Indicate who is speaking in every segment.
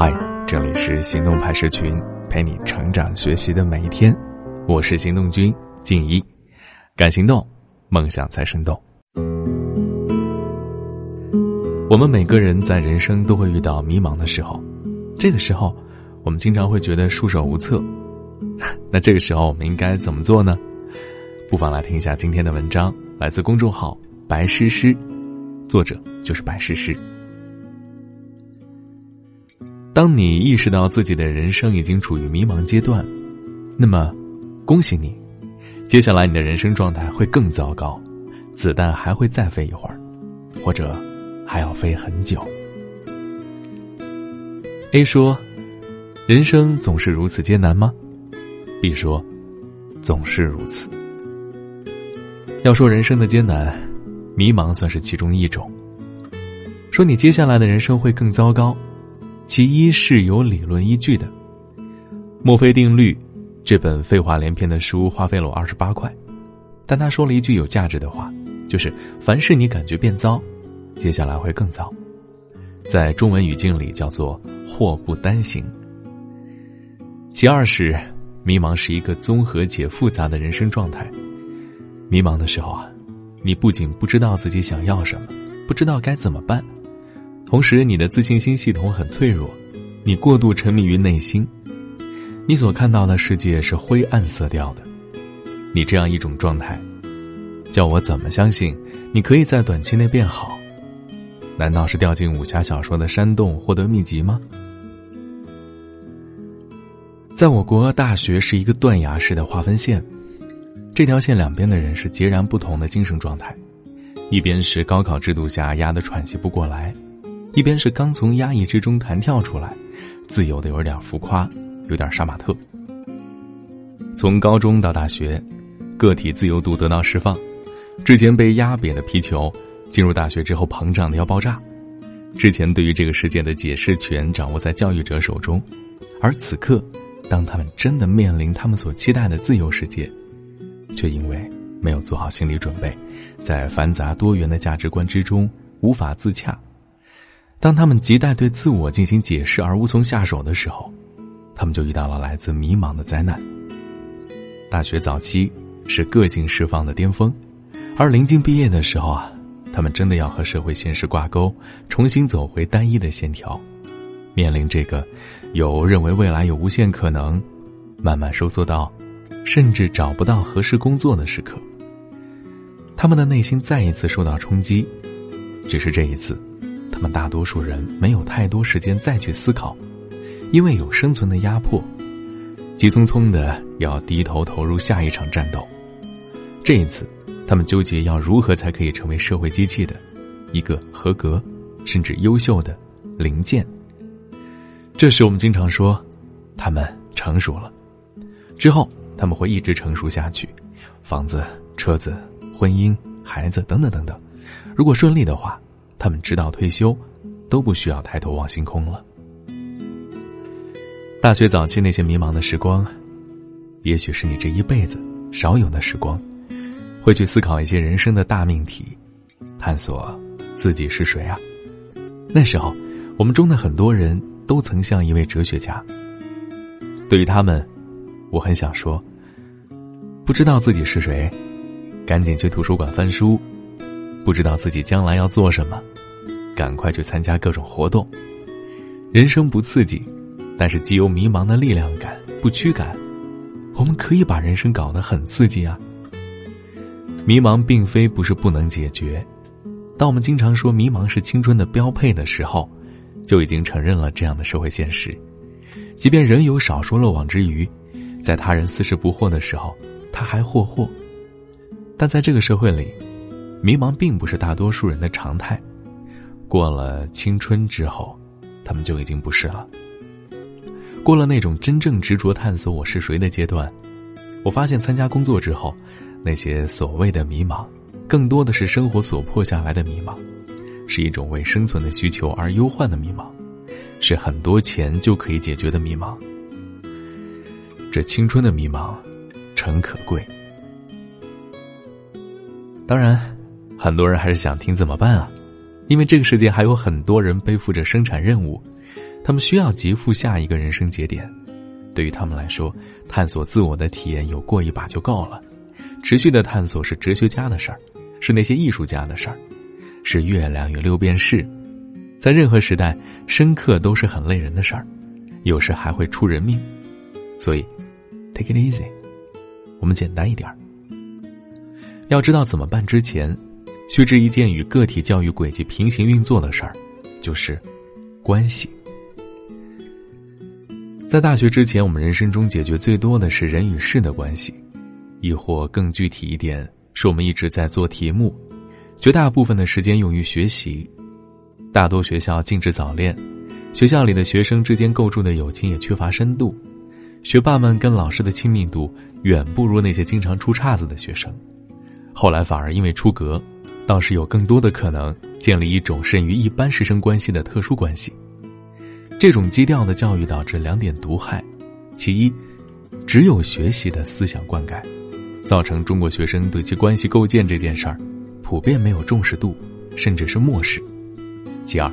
Speaker 1: 嗨，这里是行动派社群，陪你成长学习的每一天。我是行动君静一，敢行动，梦想才生动。我们每个人在人生都会遇到迷茫的时候，这个时候，我们经常会觉得束手无策。那这个时候，我们应该怎么做呢？不妨来听一下今天的文章，来自公众号“白诗诗”，作者就是白诗诗。当你意识到自己的人生已经处于迷茫阶段，那么，恭喜你，接下来你的人生状态会更糟糕，子弹还会再飞一会儿，或者还要飞很久。A 说：“人生总是如此艰难吗？”B 说：“总是如此。”要说人生的艰难，迷茫算是其中一种。说你接下来的人生会更糟糕。其一是有理论依据的，《墨菲定律》这本废话连篇的书花费了我二十八块，但他说了一句有价值的话，就是凡是你感觉变糟，接下来会更糟，在中文语境里叫做祸不单行。其二是迷茫是一个综合且复杂的人生状态，迷茫的时候啊，你不仅不知道自己想要什么，不知道该怎么办。同时，你的自信心系统很脆弱，你过度沉迷于内心，你所看到的世界是灰暗色调的。你这样一种状态，叫我怎么相信你可以在短期内变好？难道是掉进武侠小说的山洞获得秘籍吗？在我国，大学是一个断崖式的划分线，这条线两边的人是截然不同的精神状态，一边是高考制度下压得喘息不过来。一边是刚从压抑之中弹跳出来，自由的有点浮夸，有点杀马特。从高中到大学，个体自由度得到释放，之前被压扁的皮球，进入大学之后膨胀的要爆炸。之前对于这个世界的解释权掌握在教育者手中，而此刻，当他们真的面临他们所期待的自由世界，却因为没有做好心理准备，在繁杂多元的价值观之中无法自洽。当他们亟待对自我进行解释而无从下手的时候，他们就遇到了来自迷茫的灾难。大学早期是个性释放的巅峰，而临近毕业的时候啊，他们真的要和社会现实挂钩，重新走回单一的线条，面临这个有认为未来有无限可能，慢慢收缩到甚至找不到合适工作的时刻。他们的内心再一次受到冲击，只是这一次。他们大多数人没有太多时间再去思考，因为有生存的压迫，急匆匆的要低头投入下一场战斗。这一次，他们纠结要如何才可以成为社会机器的一个合格甚至优秀的零件。这时，我们经常说，他们成熟了。之后，他们会一直成熟下去，房子、车子、婚姻、孩子等等等等。如果顺利的话。他们直到退休，都不需要抬头望星空了。大学早期那些迷茫的时光，也许是你这一辈子少有的时光，会去思考一些人生的大命题，探索自己是谁啊？那时候，我们中的很多人都曾像一位哲学家。对于他们，我很想说：不知道自己是谁，赶紧去图书馆翻书。不知道自己将来要做什么，赶快去参加各种活动。人生不刺激，但是既有迷茫的力量感，不驱赶。我们可以把人生搞得很刺激啊！迷茫并非不是不能解决。当我们经常说迷茫是青春的标配的时候，就已经承认了这样的社会现实。即便人有少说漏网之鱼，在他人四十不惑的时候，他还霍霍。但在这个社会里。迷茫并不是大多数人的常态，过了青春之后，他们就已经不是了。过了那种真正执着探索我是谁的阶段，我发现参加工作之后，那些所谓的迷茫，更多的是生活所迫下来的迷茫，是一种为生存的需求而忧患的迷茫，是很多钱就可以解决的迷茫。这青春的迷茫，诚可贵。当然。很多人还是想听怎么办啊？因为这个世界还有很多人背负着生产任务，他们需要极富下一个人生节点。对于他们来说，探索自我的体验有过一把就够了。持续的探索是哲学家的事儿，是那些艺术家的事儿，是月亮与六便士。在任何时代，深刻都是很累人的事儿，有时还会出人命。所以，take it easy，我们简单一点儿。要知道怎么办之前，须知一件与个体教育轨迹平行运作的事儿，就是关系。在大学之前，我们人生中解决最多的是人与事的关系，亦或更具体一点，是我们一直在做题目，绝大部分的时间用于学习。大多学校禁止早恋，学校里的学生之间构筑的友情也缺乏深度，学霸们跟老师的亲密度远不如那些经常出岔子的学生。后来反而因为出格，倒是有更多的可能建立一种甚于一般师生关系的特殊关系。这种基调的教育导致两点毒害：其一，只有学习的思想灌溉，造成中国学生对其关系构建这件事儿，普遍没有重视度，甚至是漠视；其二，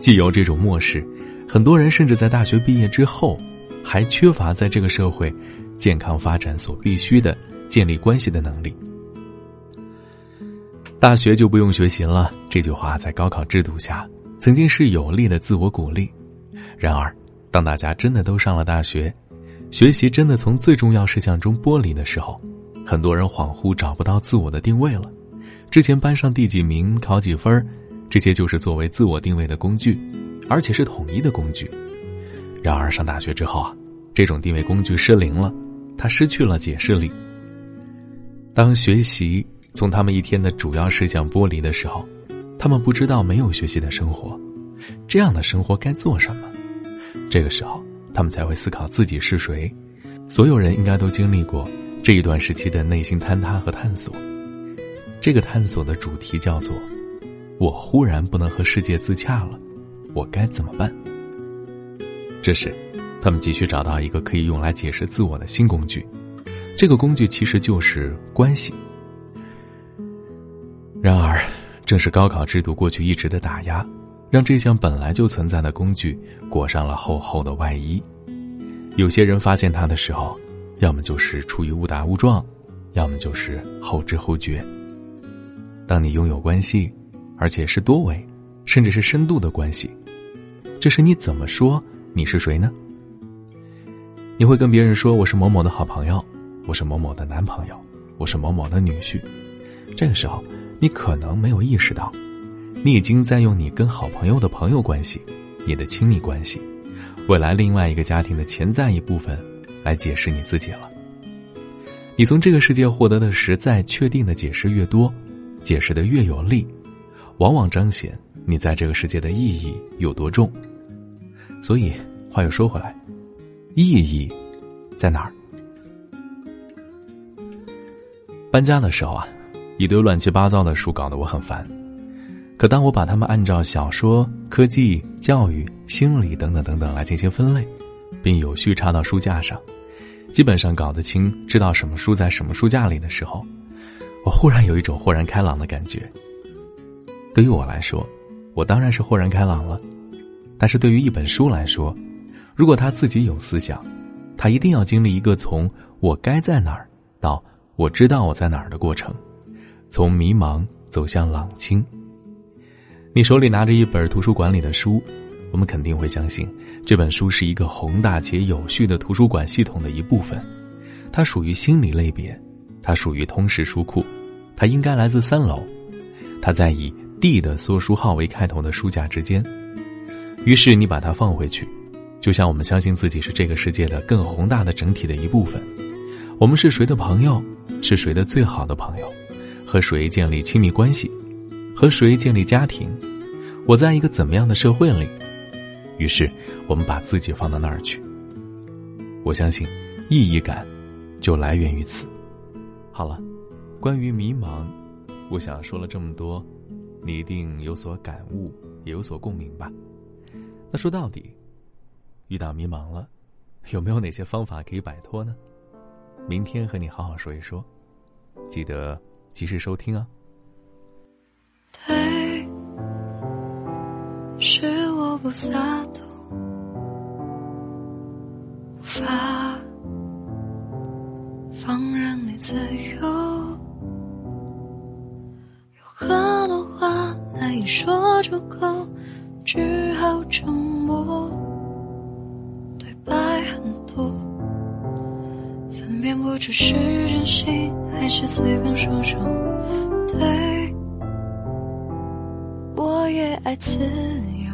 Speaker 1: 既有这种漠视，很多人甚至在大学毕业之后，还缺乏在这个社会健康发展所必须的建立关系的能力。大学就不用学习了，这句话在高考制度下曾经是有力的自我鼓励。然而，当大家真的都上了大学，学习真的从最重要事项中剥离的时候，很多人恍惚找不到自我的定位了。之前班上第几名、考几分这些就是作为自我定位的工具，而且是统一的工具。然而上大学之后啊，这种定位工具失灵了，它失去了解释力。当学习从他们一天的主要事项剥离的时候，他们不知道没有学习的生活，这样的生活该做什么。这个时候，他们才会思考自己是谁。所有人应该都经历过这一段时期的内心坍塌和探索。这个探索的主题叫做“我忽然不能和世界自洽了，我该怎么办？”这时，他们急需找到一个可以用来解释自我的新工具。这个工具其实就是关系。然而，正是高考制度过去一直的打压。让这项本来就存在的工具裹上了厚厚的外衣。有些人发现它的时候，要么就是出于误打误撞，要么就是后知后觉。当你拥有关系，而且是多维，甚至是深度的关系，这时你怎么说你是谁呢？你会跟别人说我是某某的好朋友，我是某某的男朋友，我是某某的女婿。这个时候，你可能没有意识到。你已经在用你跟好朋友的朋友关系，你的亲密关系，未来另外一个家庭的潜在一部分，来解释你自己了。你从这个世界获得的实在确定的解释越多，解释的越有力，往往彰显你在这个世界的意义有多重。所以话又说回来，意义在哪儿？搬家的时候啊，一堆乱七八糟的书搞得我很烦。可当我把它们按照小说、科技、教育、心理等等等等来进行分类，并有序插到书架上，基本上搞得清知道什么书在什么书架里的时候，我忽然有一种豁然开朗的感觉。对于我来说，我当然是豁然开朗了。但是对于一本书来说，如果他自己有思想，他一定要经历一个从我该在哪儿到我知道我在哪儿的过程，从迷茫走向朗清。你手里拿着一本图书馆里的书，我们肯定会相信这本书是一个宏大且有序的图书馆系统的一部分。它属于心理类别，它属于通识书库，它应该来自三楼。它在以 D 的缩书号为开头的书架之间。于是你把它放回去，就像我们相信自己是这个世界的更宏大的整体的一部分。我们是谁的朋友？是谁的最好的朋友？和谁建立亲密关系？和谁建立家庭？我在一个怎么样的社会里？于是，我们把自己放到那儿去。我相信，意义感就来源于此。好了，关于迷茫，我想说了这么多，你一定有所感悟，也有所共鸣吧？那说到底，遇到迷茫了，有没有哪些方法可以摆脱呢？明天和你好好说一说，记得及时收听啊。
Speaker 2: 对，是我不洒脱，无法放任你自由，有很多话难以说出口，只好沉默。对白很多，分辨不出是真心还是随便说说。对，我也爱自由，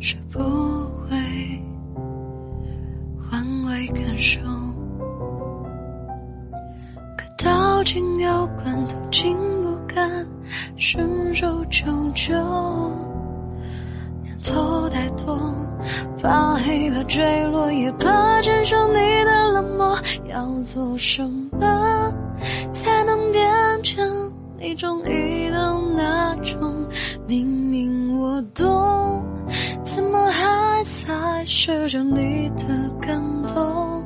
Speaker 2: 学不会换位感受。可到尽有关头，竟不敢伸手求救。念头太多，怕黑怕坠落，也怕承受。要做什么？才能变成你中意的那种？明明我懂，怎么还在试着你的感动？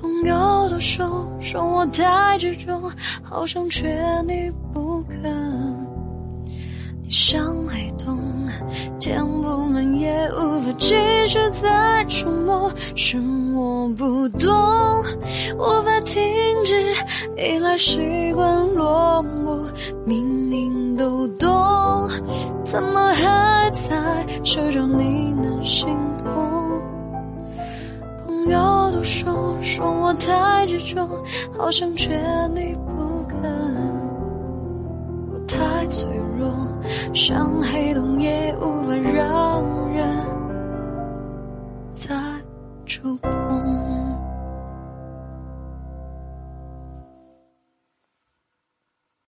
Speaker 2: 朋友都说说我太执着，好想却你不肯。你像黑洞，填不满也无法继续再触摸，是我不懂，无法停止，依赖习惯落寞。明明都懂，怎么还在试着你能心痛？朋友都说说我太执着，好想却你不肯。我太脆弱，像黑洞也无法让人